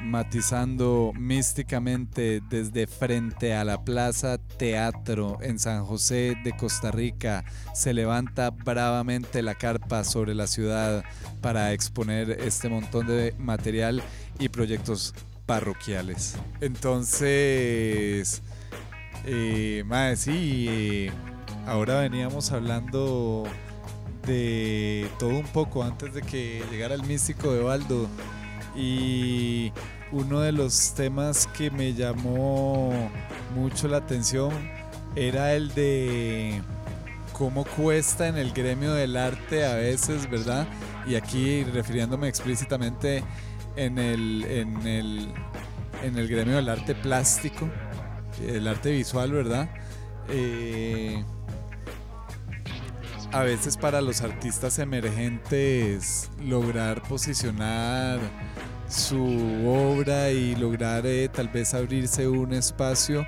Matizando místicamente desde frente a la Plaza Teatro en San José de Costa Rica, se levanta bravamente la carpa sobre la ciudad para exponer este montón de material y proyectos parroquiales. Entonces, eh, sí, eh, ahora veníamos hablando de todo un poco antes de que llegara el místico de Baldo y uno de los temas que me llamó mucho la atención era el de cómo cuesta en el gremio del arte a veces, ¿verdad? Y aquí refiriéndome explícitamente en el, en el, en el gremio del arte plástico, el arte visual, ¿verdad? Eh, a veces para los artistas emergentes lograr posicionar su obra y lograr eh, tal vez abrirse un espacio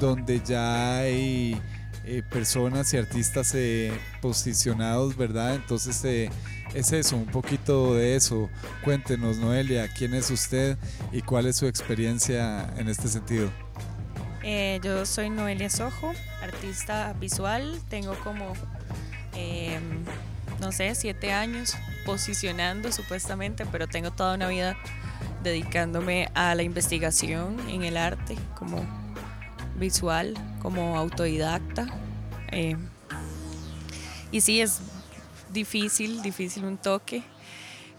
donde ya hay eh, personas y artistas eh, posicionados, ¿verdad? Entonces es eso, un poquito de eso. Cuéntenos, Noelia, quién es usted y cuál es su experiencia en este sentido. yo soy Noelia Sojo, artista visual, tengo como Em, no sé, siete años posicionando supuestamente, pero tengo toda una vida dedicándome a la investigación en el arte como visual, como autodidacta. Em, y sí, es difícil, difícil un toque.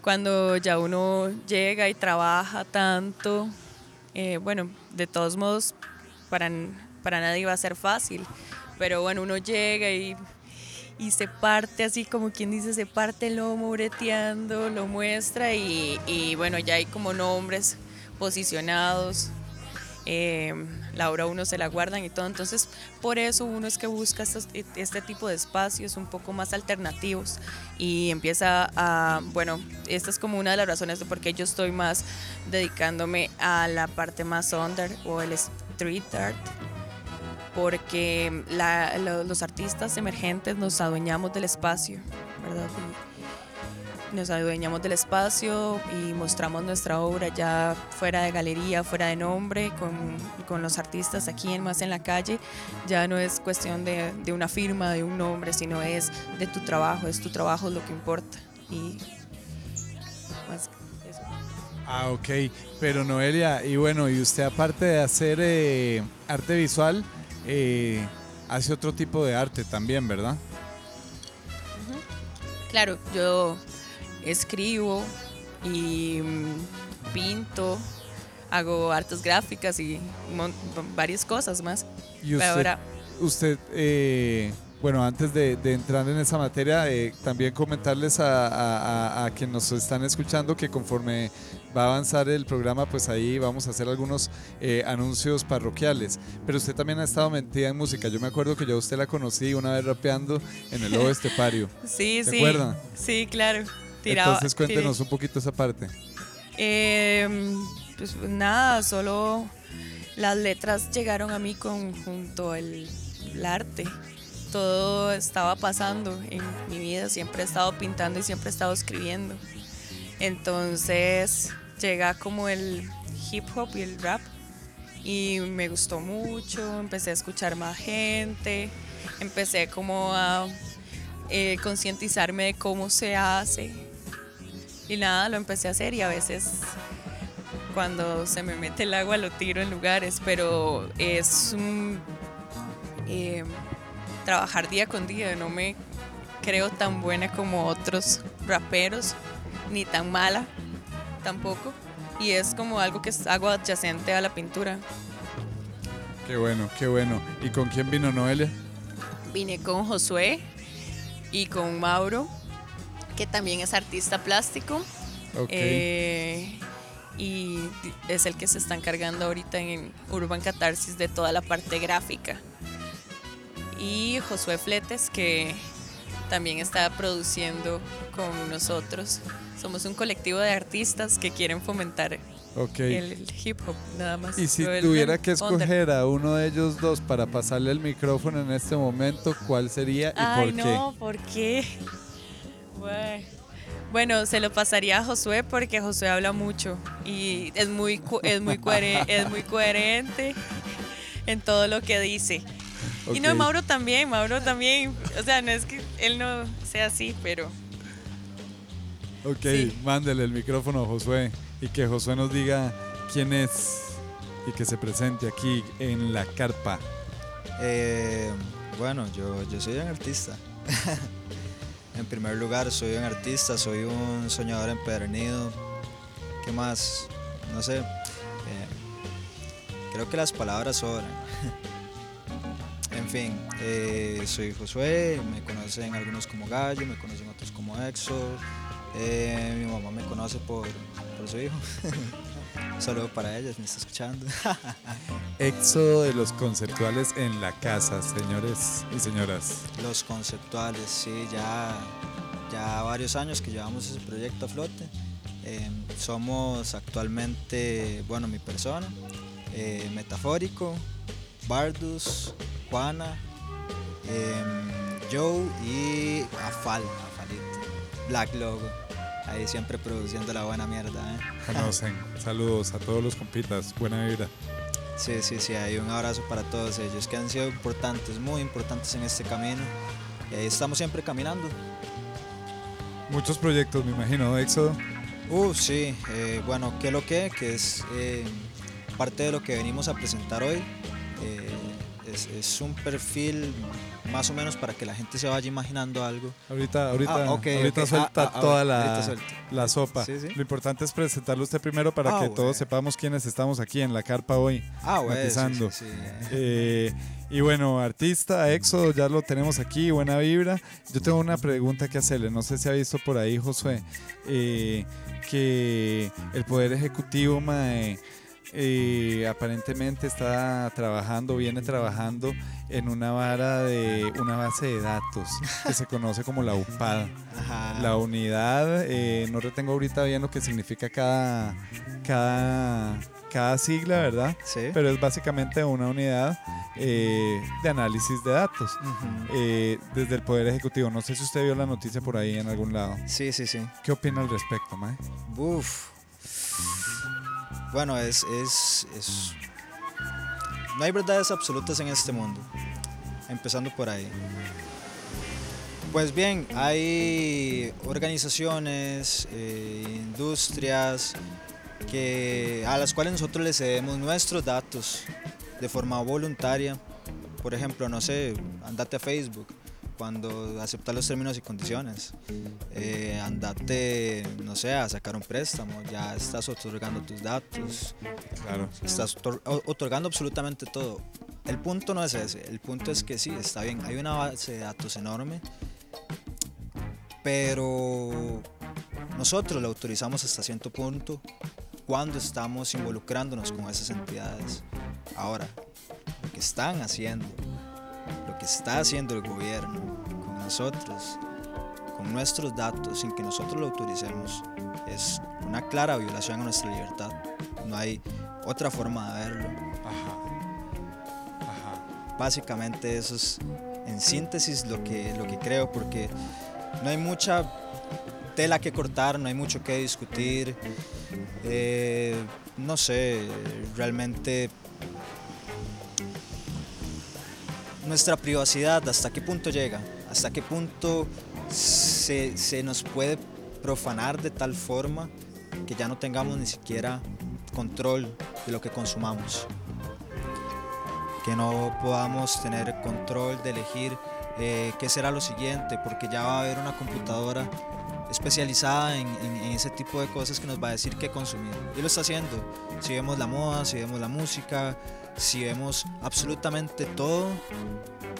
Cuando ya uno llega y trabaja tanto, eh, bueno, de todos modos, para, para nadie va a ser fácil. Pero bueno, uno llega y y se parte así como quien dice, se parte el lomo breteando, lo muestra y, bueno, ya hay como nombres posicionados, eh, la obra uno se la guardan y todo, entonces por eso uno es que busca este tipo de espacios un poco más alternativos y empieza a, bueno, esta es como una de las razones de por qué yo estoy más dedicándome a la parte más under o el street art porque los artistas emergentes nos adueñamos del espacio, ¿verdad? nos adueñamos del espacio y mostramos nuestra obra ya fuera de galería, fuera de nombre, con, los artistas aquí en más en la calle. Ya no es cuestión de, una firma, de un nombre, sino es de tu trabajo, es tu trabajo lo que importa. Y Ah, ok. Pero Noelia, y bueno, y usted aparte de hacer eh, arte visual, eh, hace otro tipo de arte también, ¿verdad? Claro, yo escribo y mm, pinto, hago artes gráficas y varias cosas más. ¿Y usted, Ahora, usted eh, bueno, antes de, entrar en esa materia, eh, también comentarles a, a, quienes nos están escuchando que conforme va a avanzar el programa, pues ahí vamos a hacer algunos eh, anuncios parroquiales. Pero usted también ha estado metida en música. Yo me acuerdo que yo a usted la conocí una vez rapeando en el Lobo Estepario. sí, ¿Se sí. acuerdan? Sí, claro. Entonces cuéntenos un poquito esa parte. Em, pues nada, solo las letras llegaron a mí con, junto al arte todo estaba pasando en mi vida, siempre he estado pintando y siempre he estado escribiendo. Entonces llega como el hip hop y el rap y me gustó mucho, empecé a escuchar más gente, empecé como a eh, concientizarme de cómo se hace y nada, lo empecé a hacer y a veces cuando se me mete el agua lo tiro en lugares, pero es un... Eh, trabajar día con día. No me creo tan buena como otros raperos, ni tan mala tampoco. Y es como algo que hago adyacente a la pintura. Qué bueno, qué bueno. ¿Y con quién vino Noelia? Vine con Josué y con Mauro, que también es artista plástico. Eh, y es el que se está encargando ahorita en Urban Catarsis de toda la parte gráfica y Josué Fletes, que también está produciendo con nosotros. Somos un colectivo de artistas que quieren fomentar el hip hop, nada más. Y si tuviera que escoger a uno de ellos dos para pasarle el micrófono en este momento, ¿cuál sería y Ay, por no, ¿por qué? Bueno, se lo pasaría a Josué porque Josué habla mucho y es muy, es muy, es muy coherente en todo lo que dice. Y no, Mauro también, Mauro también. O sea, no es que él no sea así, pero... Ok, mándele el micrófono a Josué y que Josué nos diga quién es y que se presente aquí en la carpa. Eh, bueno, yo, yo soy un artista. en primer lugar, soy un artista, soy un soñador empedernido. ¿Qué más? No sé. Eh, creo que las palabras sobran. en fin, eh, soy Josué, me conocen algunos como Gallo, me conocen otros como Exo. mi mamá me conoce por, por su hijo. Un saludo para ellas, me está escuchando. Éxodo de los conceptuales en la casa, señores y señoras. Los conceptuales, sí, ya, ya varios años que llevamos ese proyecto a flote. Em, somos actualmente, bueno, mi persona, eh, Metafórico, Bardus, Juana, em, Joe y Afal, Afalito, Black Logo. Ahí siempre produciendo la buena mierda. ¿eh? Conocen. Saludos a todos los compitas. Buena vida. Sí, sí, sí. Hay un abrazo para todos ellos que han sido importantes, muy importantes en este camino. Y ahí estamos siempre caminando. Muchos proyectos, me imagino, Éxodo. Uh, sí. Eh, bueno, ¿qué lo que? Que es eh, parte de lo que venimos a presentar hoy. Eh, es, un perfil más o menos para que la gente se vaya imaginando algo. Ahorita, ahorita, ah, ahorita suelta ah, ah, toda la, la, sopa. Lo importante es presentarlo usted primero para que todos sepamos quiénes estamos aquí en la carpa hoy. Ah, bueno. Eh, y bueno, artista, Éxodo, ya lo tenemos aquí, buena vibra. Yo tengo una pregunta que hacerle, no sé si ha visto por ahí, Josué, eh, que el Poder Ejecutivo, mae, eh, aparentemente está trabajando, viene trabajando en una vara de una base de datos que se conoce como la UPAD. La unidad, eh, no retengo ahorita bien lo que significa cada, cada, cada sigla, ¿verdad? Sí. Pero es básicamente una unidad eh, de análisis de datos desde el Poder Ejecutivo. No sé si usted vio la noticia por ahí en algún lado. Sí, sí, sí. ¿Qué opina al respecto, Mae? Uf. Bueno, es, No hay verdades absolutas en este mundo. Empezando por ahí. Pues bien, hay organizaciones, eh, industrias que, a las cuales nosotros les cedemos nuestros datos de forma voluntaria. Por ejemplo, no sé, andate a Facebook cuando aceptas los términos y condiciones. Eh, andate, no sé, a sacar un préstamo, ya estás otorgando tus datos. Claro. Estás otorgando absolutamente todo. El punto no es ese, el punto es que sí, está bien, hay una base de datos enorme, pero nosotros la autorizamos hasta cierto punto cuando estamos involucrándonos con esas entidades. Ahora, lo que están haciendo lo que está haciendo el gobierno con nosotros, con nuestros datos, sin que nosotros lo autoricemos, es una clara violación a nuestra libertad. No hay otra forma de verlo. Básicamente eso es en síntesis lo que, lo que creo, porque no hay mucha tela que cortar, no hay mucho que discutir. Eh, no sé, realmente nuestra privacidad, hasta qué punto llega, hasta qué punto se, se, nos puede profanar de tal forma que ya no tengamos ni siquiera control de lo que consumamos, que no podamos tener control de elegir eh, qué será lo siguiente, porque ya va a haber una computadora especializada en, ese tipo de cosas que nos va a decir qué consumir. Y lo está haciendo. Si vemos la moda, si vemos la música, si vemos absolutamente todo,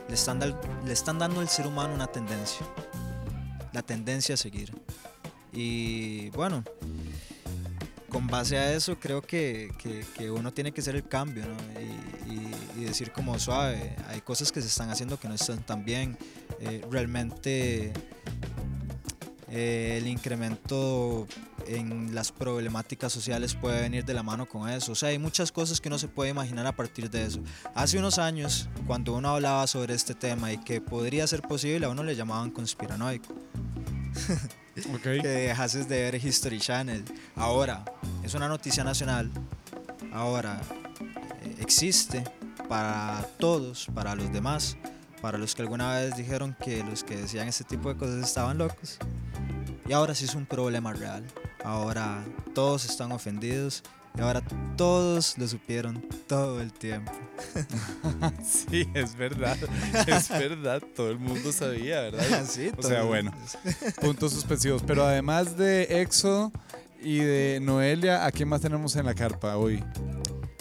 le están, le están dando al ser humano una tendencia, la tendencia a seguir. Y bueno, con base a eso creo que, que, uno tiene que hacer el cambio y, y, decir como suave, hay cosas que se están haciendo que no están tan bien. Eh, realmente eh, el incremento en las problemáticas sociales puede venir de la mano con eso. O sea, hay muchas cosas que uno se puede imaginar a partir de eso. Hace unos años, cuando uno hablaba sobre este tema y que podría ser posible, a uno le llamaban conspiranoico. que dejases de ver History Channel. Ahora, es una noticia nacional. Ahora, eh, existe para todos, para los demás, para los que alguna vez dijeron que los que decían ese tipo de cosas estaban locos. Y ahora sí es un problema real. Ahora todos están ofendidos y ahora todos lo supieron todo el tiempo. sí, es verdad. Es verdad. Todo el mundo sabía, ¿verdad? Sí, o sea, bueno, puntos suspensivos. Pero además de Éxodo y de Noelia, ¿a quién más tenemos en la carpa hoy?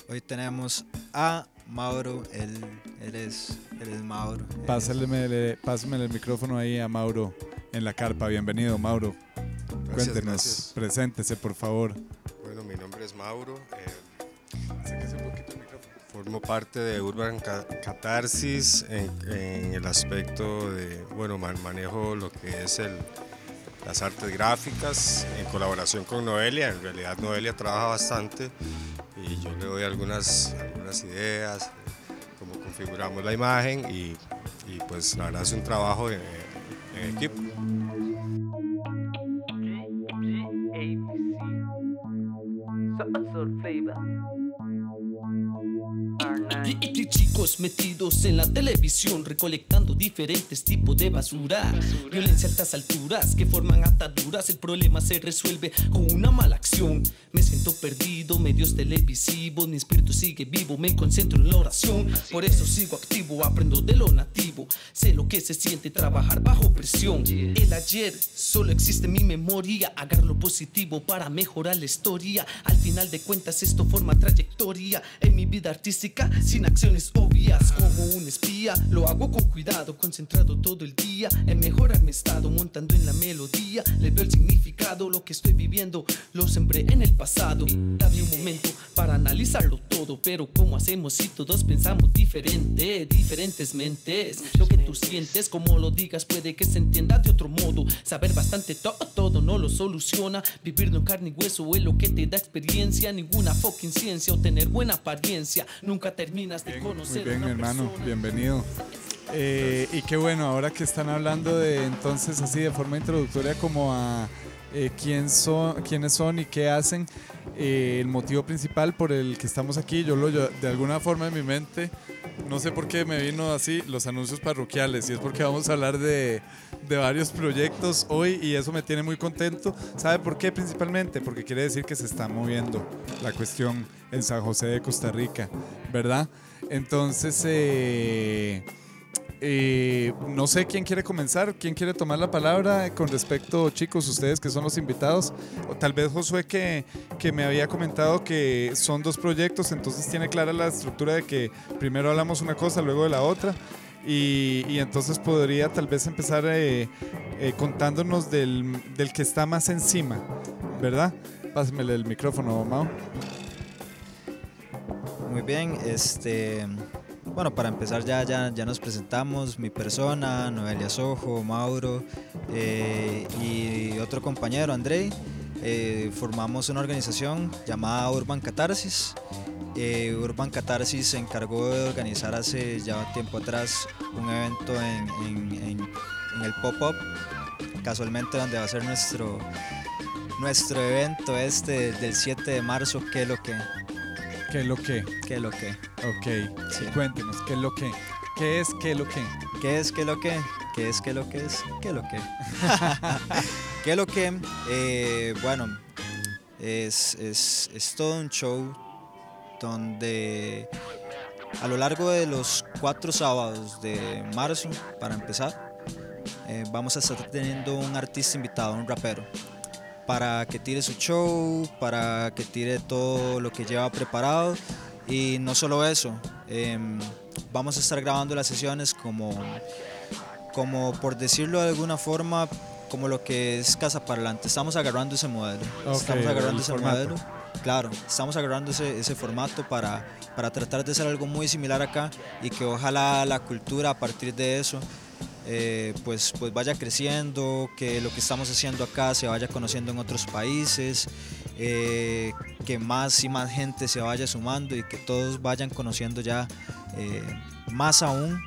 Hoy tenemos a Mauro, él, él, es, él es Mauro. Pásale, pásame el micrófono ahí a Mauro en la carpa. Bienvenido, Mauro. Cuéntenos, preséntese, por favor. Bueno, mi nombre es Mauro. Eh. Formo parte de Urban Catarsis en, el aspecto de, bueno, manejo lo que es el, las artes gráficas en colaboración con Noelia. En realidad Noelia trabaja bastante y yo le doy algunas, algunas ideas, cómo configuramos la imagen y, y pues la verdad es un trabajo en, en equipo. episode flavor. Y, chicos metidos en la televisión recolectando diferentes tipos de basura. Violencia a altas alturas que forman ataduras. El problema se resuelve con una mala acción. Me siento perdido, medios televisivos. Mi espíritu sigue vivo, me concentro en la oración. Por eso sigo activo, aprendo de lo nativo. Sé lo que se siente trabajar bajo presión. El ayer solo existe en mi memoria. Agarro lo positivo para mejorar la historia. Al final de cuentas, esto forma trayectoria en mi vida artística sin acciones obvias como un espía. Lo hago con cuidado, concentrado todo el día en mejorar mi estado, montando en la melodía. Le veo el significado, lo que estoy viviendo lo sembré en el pasado. Dame un momento para analizarlo todo, pero ¿cómo hacemos si todos pensamos diferente? Diferentes mentes. Lo que tú sientes, como lo digas, puede que se entienda de otro modo. Saber bastante todo, no lo soluciona. Vivir de carne y hueso es lo que te da experiencia. Ninguna fucking ciencia o tener buena apariencia nunca termina muy bien, hermano, bienvenido. Eh, y qué bueno, ahora que están hablando de entonces así de forma introductoria como a eh, quién son, quiénes son y qué hacen, eh, el motivo principal por el que estamos aquí, yo lo de alguna forma en mi mente, no sé por qué me vino así los anuncios parroquiales y es porque vamos a hablar de, de varios proyectos hoy y eso me tiene muy contento. ¿Sabe por qué principalmente? Porque quiere decir que se está moviendo la cuestión en San José de Costa Rica, ¿verdad? Entonces, eh, eh, no sé quién quiere comenzar, quién quiere tomar la palabra con respecto, chicos, ustedes que son los invitados, o tal vez Josué que, que me había comentado que son dos proyectos, entonces tiene clara la estructura de que primero hablamos una cosa, luego de la otra. Y, entonces podría tal vez empezar eh, contándonos del, del, que está más encima, ¿verdad? Pásemele el micrófono, Mao. Muy bien, este, bueno, para empezar ya, ya, ya nos presentamos, mi persona, Noelia Sojo, Mauro eh, y otro compañero, Andrei. Eh, formamos una organización llamada Urban Catarsis. Eh, Urban Catarsis se encargó de organizar hace ya tiempo atrás un evento en, en, en el Pop-Up, casualmente donde va a ser nuestro, nuestro evento este del 7 de marzo, que es lo que ¿Qué es lo que? ¿Qué es lo que? Ok, sí. cuéntenos, ¿qué es lo que? ¿Qué es qué lo que? ¿Qué es qué lo que? ¿Qué es qué lo que es? ¿Qué lo que? ¿Qué es lo que? Eh, bueno, es, es, es todo un show donde a lo largo de los cuatro sábados de marzo, para empezar, eh, vamos a estar teniendo un artista invitado, un rapero para que tire su show, para que tire todo lo que lleva preparado. Y no solo eso, em, vamos a estar grabando las sesiones como, como, por decirlo de alguna forma, como lo que es Casa Parlante. Estamos agarrando ese modelo. estamos agarrando ese modelo. Claro, estamos agarrando ese, formato para, para tratar de hacer algo muy similar acá y que ojalá la cultura a partir de eso eh, pues, pues vaya creciendo, que lo que estamos haciendo acá se vaya conociendo en otros países, eh, que más y más gente se vaya sumando y que todos vayan conociendo ya eh, más aún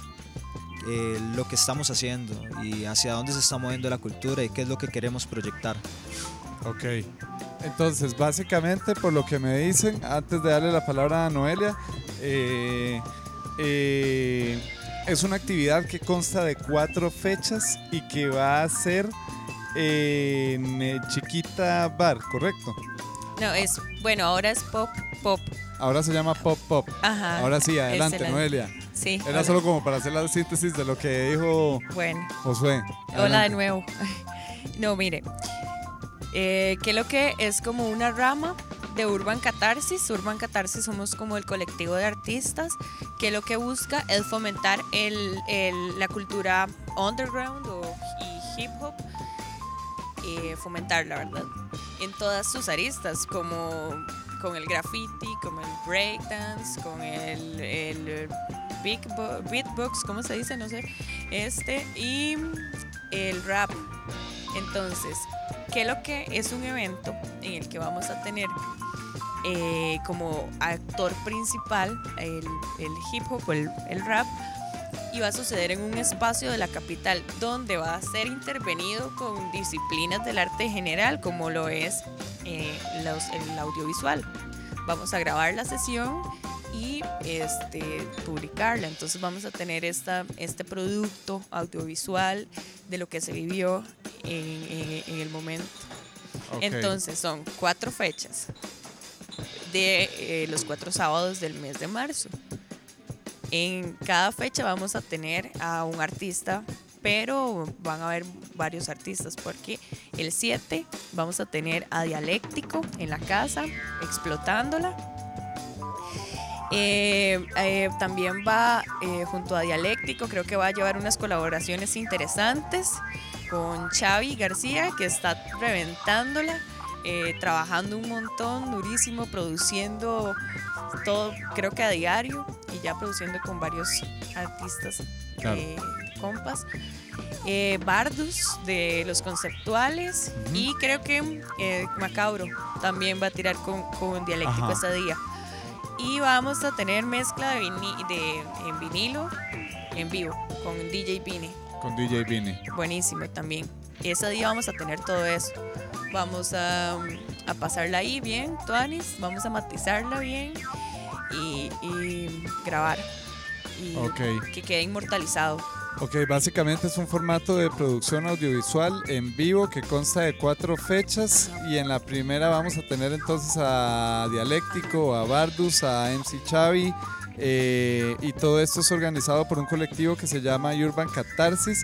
lo que estamos haciendo y hacia dónde se está moviendo la cultura y qué es lo que queremos proyectar. Ok. Entonces, básicamente, por lo que me dicen, antes de darle la palabra a Noelia, eh, eh, es una actividad que consta de cuatro fechas y que va a ser en eh, Chiquita Bar, ¿correcto? No, es, bueno, ahora es pop, pop. Ahora se llama Pop Pop. Ajá. Ahora sí, adelante. Noelia. Sí. Era hola. solo como para hacer la síntesis de lo que dijo Bueno. Josué. Hola de nuevo. No, mire, eh, que lo que es como una rama de Urban Catarsis. Urban Catarsis somos como el colectivo de artistas que lo que busca es fomentar el, la cultura underground o, y hip hop, eh, fomentarla, ¿verdad? En todas sus aristas, como con el graffiti, como el breakdance, con el, bo- beatbox, ¿cómo se dice? No sé. Este, y el rap. Entonces, que lo que es un evento en el que vamos a tener eh, como actor principal el, el hip hop el, el rap y va a suceder en un espacio de la capital donde va a ser intervenido con disciplinas del arte general como lo es eh, los- el audiovisual. Vamos a grabar la sesión y este, publicarla. Entonces vamos a tener esta, este producto audiovisual de lo que se vivió en, en- en el momento. Entonces son cuatro fechas de eh, los cuatro sábados del mes de marzo. En cada fecha vamos a tener a un artista, pero van a haber varios artistas porque el 7 vamos a tener a Dialéctico en la casa, explotándola. Eh, eh, también va eh, junto a Dialéctico, creo que va a llevar unas colaboraciones interesantes con Xavi García, que está reventándola, trabajando un montón, durísimo, produciendo todo, creo que a diario, y ya produciendo con varios artistas, Claro. compas. Bardus de los conceptuales y creo que Macabro también va a tirar con, con dialéctico Ajá. ese día. Y vamos a tener mezcla de, vini- de en vinilo en vivo con DJ Vini. Con DJ Vini. Buenísimo también. Ese día vamos a tener todo eso. Vamos a, a pasarla ahí bien, Tuanis. Vamos a matizarla bien y, y grabar. Y Ok. que quede inmortalizado. Ok, básicamente es un formato de producción audiovisual en vivo que consta de cuatro fechas y en la primera vamos a tener entonces a Dialéctico, a Bardus, a MC Chavi eh, y todo esto es organizado por un colectivo que se llama Urban Catarsis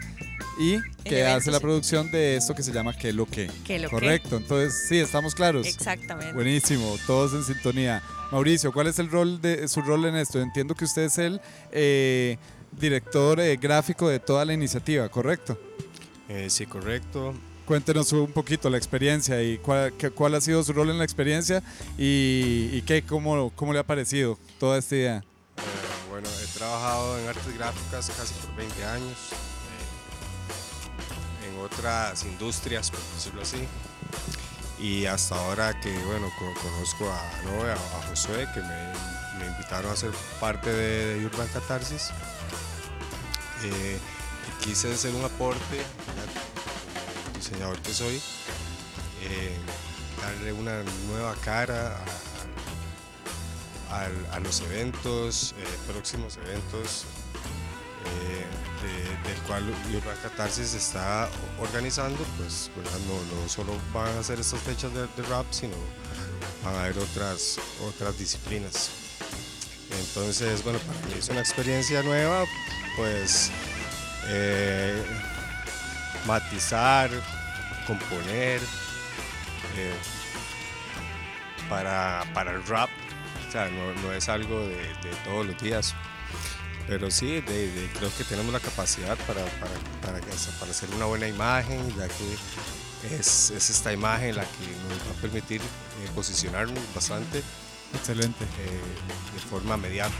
y que evento hace la producción de esto que se llama Que lo que. Que lo que- Correcto, entonces sí, estamos claros. Exactamente. Buenísimo, todos en sintonía. Mauricio, ¿cuál es el rol de su rol en esto? Entiendo que usted es el eh, director eh, gráfico de toda la iniciativa, ¿correcto? Eh, sí, correcto. Cuéntenos un poquito la experiencia y cuál, qué- cuál ha sido su rol en la experiencia y, y qué, cómo, cómo le ha parecido toda esta idea. Eh, bueno, he trabajado en artes gráficas casi por 20 años, en otras industrias, por decirlo así. Y hasta ahora que, bueno, co- conozco a Noé, a, a Josué, que me, me invitaron a ser parte de, de Urban Catarsis. Eh, quise hacer un aporte, diseñador que soy, eh, darle una nueva cara a, los eventos, eh, próximos eventos, de- del cual Urban Catarsis está organizando, pues. No, solo van a ser estas fechas de, de rap, sino van a haber otras, otras disciplinas. Entonces, bueno, para mí es una experiencia nueva, pues eh, matizar, componer, eh, para, para el rap, o sea, no, no es algo de, de todos los días, pero sí, de- de- creo que tenemos la capacidad para, para, para, hacer una buena imagen, ya que es, es esta imagen la que nos va a permitir eh, posicionarnos bastante Excelente. eh, de forma mediata.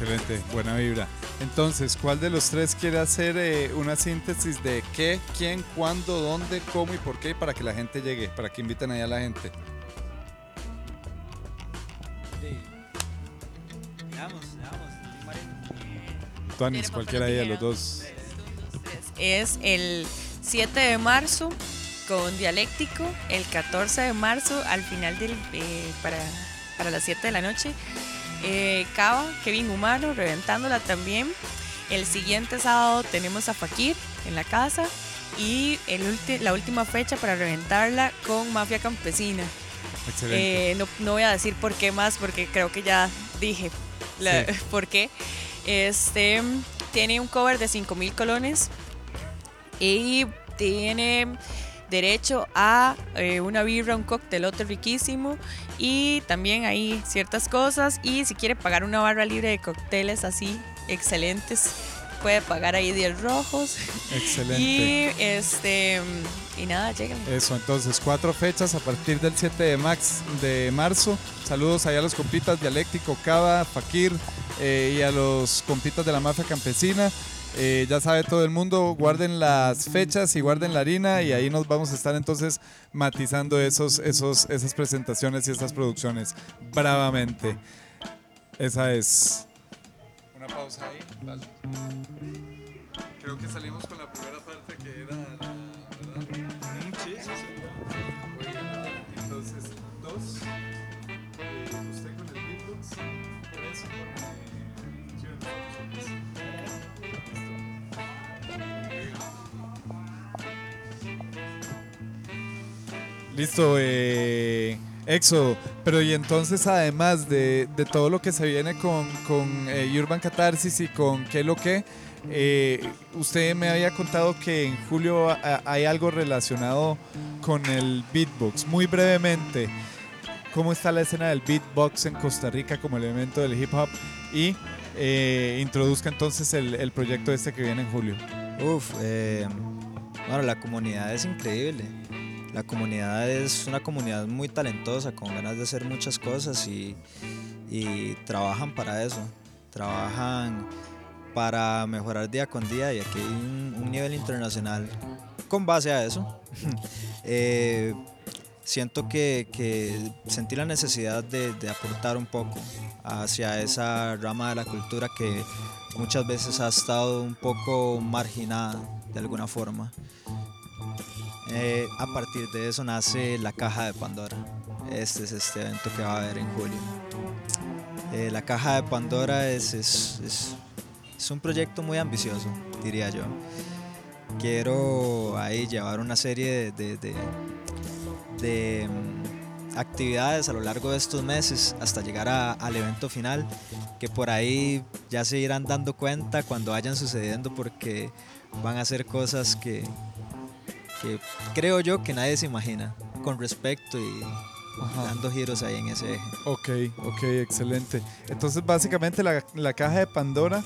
Excelente, buena vibra. Entonces, ¿cuál de los tres quiere hacer eh, una síntesis de qué, quién, cuándo, dónde, cómo y por qué para que la gente llegue, para que inviten ahí a la gente? Tuanis, ¿Tiene cualquiera de los dos. Es el 7 de marzo con Dialéctico, el 14 de marzo al final del eh, para, para las 7 de la noche. Eh, Cava, Kevin Humano, reventándola también. El siguiente sábado tenemos a Fakir en la casa y el la última fecha para reventarla con Mafia Campesina. Excelente. Eh, no, no voy a decir por qué más, porque creo que ya dije la- Sí. por qué. Este tiene un cover de 5000 colones y tiene derecho a eh, una birra, un coctelote riquísimo y también hay ciertas cosas. Y si quiere pagar una barra libre de cócteles así excelentes, puede pagar ahí 10 rojos. Excelente. Y este y nada, lleguen. Eso, entonces, cuatro fechas a partir del 7 de, max, de marzo. Saludos allá a los compitas Dialéctico, Cava, Fakir eh, y a los compitas de la mafia campesina. Eh, ya sabe todo el mundo, guarden las fechas y guarden la harina y ahí nos vamos a estar entonces matizando esos, esos, esas presentaciones y esas producciones bravamente. Esa es. Una pausa ahí. Creo que salimos con la primera parte que era Listo, eh, Éxodo. Pero y entonces, además de, de todo lo que se viene con, con eh, Urban Catarsis y con qué lo que, eh, usted me había contado que en julio hay algo relacionado con el beatbox. Muy brevemente, ¿cómo está la escena del beatbox en Costa Rica como elemento del hip hop? Y eh, introduzca entonces el, el proyecto este que viene en julio. Uf, eh, bueno, la comunidad es increíble. La comunidad es una comunidad muy talentosa, con ganas de hacer muchas cosas y, trabajan para eso. Trabajan para mejorar día con día y aquí hay un, nivel internacional con base a eso. Eh, siento que, que sentí la necesidad de, de aportar un poco hacia esa rama de la cultura que muchas veces ha estado un poco marginada de alguna forma. Eh, a partir de eso nace la caja de Pandora. Este es este evento que va a haber en julio. Eh, la caja de Pandora es, es, es- es un proyecto muy ambicioso, diría yo. Quiero ahí llevar una serie de, de- de- mm, actividades a lo largo de estos meses hasta llegar al evento final, que por ahí ya se irán dando cuenta cuando vayan sucediendo porque van a ser cosas que, que creo yo que nadie se imagina con respecto y Ajá. dando giros ahí en ese eje. Ok, ok, excelente. Entonces, básicamente, la, la caja de Pandora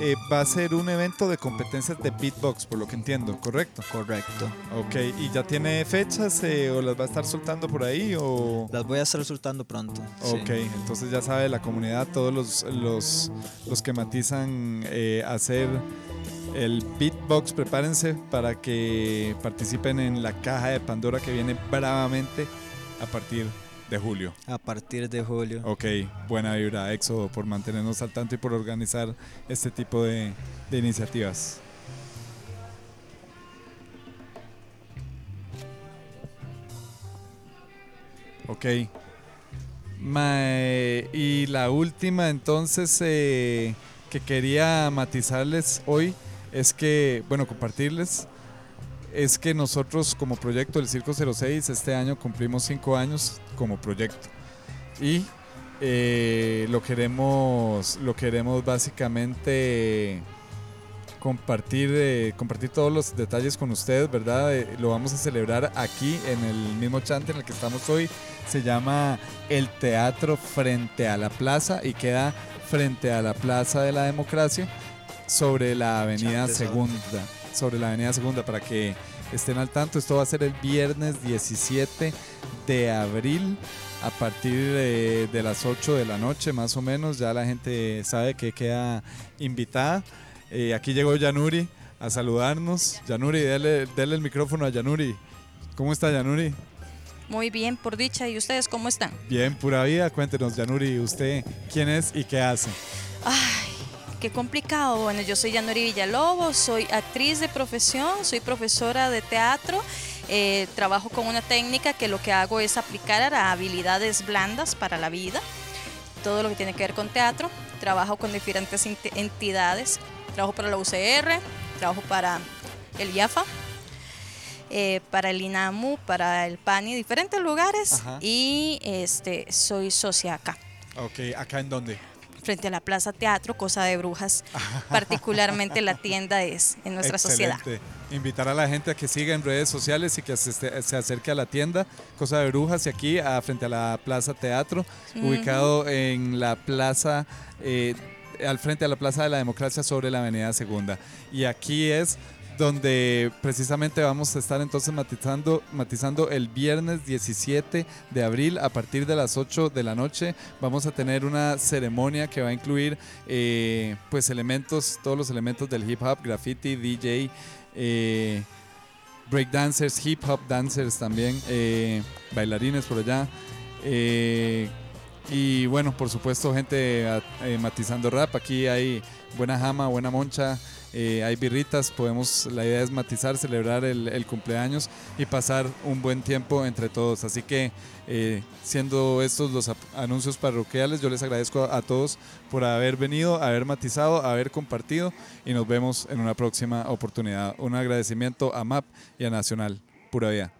eh, va a ser un evento de competencias de beatbox, por lo que entiendo, ¿correcto? Correcto. Ok, ¿y ya tiene fechas eh, o las va a estar soltando por ahí? O... Las voy a estar soltando pronto. sí. Ok, entonces ya sabe la comunidad, todos los, los, los que matizan eh, hacer el beatbox, prepárense para que participen en la caja de Pandora que viene bravamente a partir de julio. A partir de julio. Ok, buena vibra, Éxodo, por mantenernos al tanto y por organizar este tipo de, de iniciativas. Ok. Mae, y la última entonces eh, que quería matizarles hoy es que, bueno, compartirles, es que nosotros como proyecto del Circo 06 este año cumplimos cinco años como proyecto y eh, lo queremos lo queremos básicamente compartir, eh, compartir todos los detalles con ustedes, ¿verdad? Eh, lo vamos a celebrar aquí en el mismo chante en el que estamos hoy. Se llama El Teatro Frente a la Plaza y queda frente a la Plaza de la Democracia sobre la Avenida Segunda. Sobre la Avenida Segunda para que estén al tanto. Esto va a ser el viernes 17 de abril a partir de, de las 8 de la noche más o menos. Ya la gente sabe que queda invitada. Eh, aquí llegó Yanuri a saludarnos. Yanuri, dele, dele el micrófono a Yanuri. ¿Cómo está Yanuri? Muy bien, por dicha. ¿Y ustedes cómo están? Bien, pura vida. Cuéntenos, Yanuri, usted quién es y qué hace. Ay, qué complicado. Bueno, yo soy Yanori Villalobos, soy actriz de profesión, soy profesora de teatro. eh, trabajo con una técnica que lo que hago es aplicar a habilidades blandas para la vida. Todo lo que tiene que ver con teatro. Trabajo con diferentes enti- entidades. Trabajo para la UCR, trabajo para el IAFA, eh, para el INAMU, para el PANI, diferentes lugares. Ajá. Y este, soy socia acá. Ok, ¿acá en dónde? Frente a la Plaza Teatro, Cosa de Brujas, particularmente la tienda es en nuestra sociedad. Invitar a la gente a que siga en redes sociales y que se, se acerque a la tienda Cosa de Brujas y aquí a, frente a la Plaza Teatro, ubicado en la plaza, eh, al frente a la Plaza de la Democracia sobre la Avenida Segunda. Y aquí es donde precisamente vamos a estar entonces matizando, matizando el viernes 17 de abril a partir de las 8 de la noche. Vamos a tener una ceremonia que va a incluir eh, pues elementos, todos los elementos del hip hop, graffiti, DJ, eh, breakdancers, hip hop dancers también, eh, bailarines por allá. eh, y bueno, por supuesto, gente matizando rap. Aquí hay buena jama, buena moncha, eh, hay birritas. Podemos, la idea es matizar, celebrar el, cumpleaños y pasar un buen tiempo entre todos. Así que, eh, siendo estos los anuncios parroquiales, yo les agradezco a, a todos por haber venido, haber matizado, haber compartido y nos vemos en una próxima oportunidad. Un agradecimiento a MAP y a Nacional. Pura vida.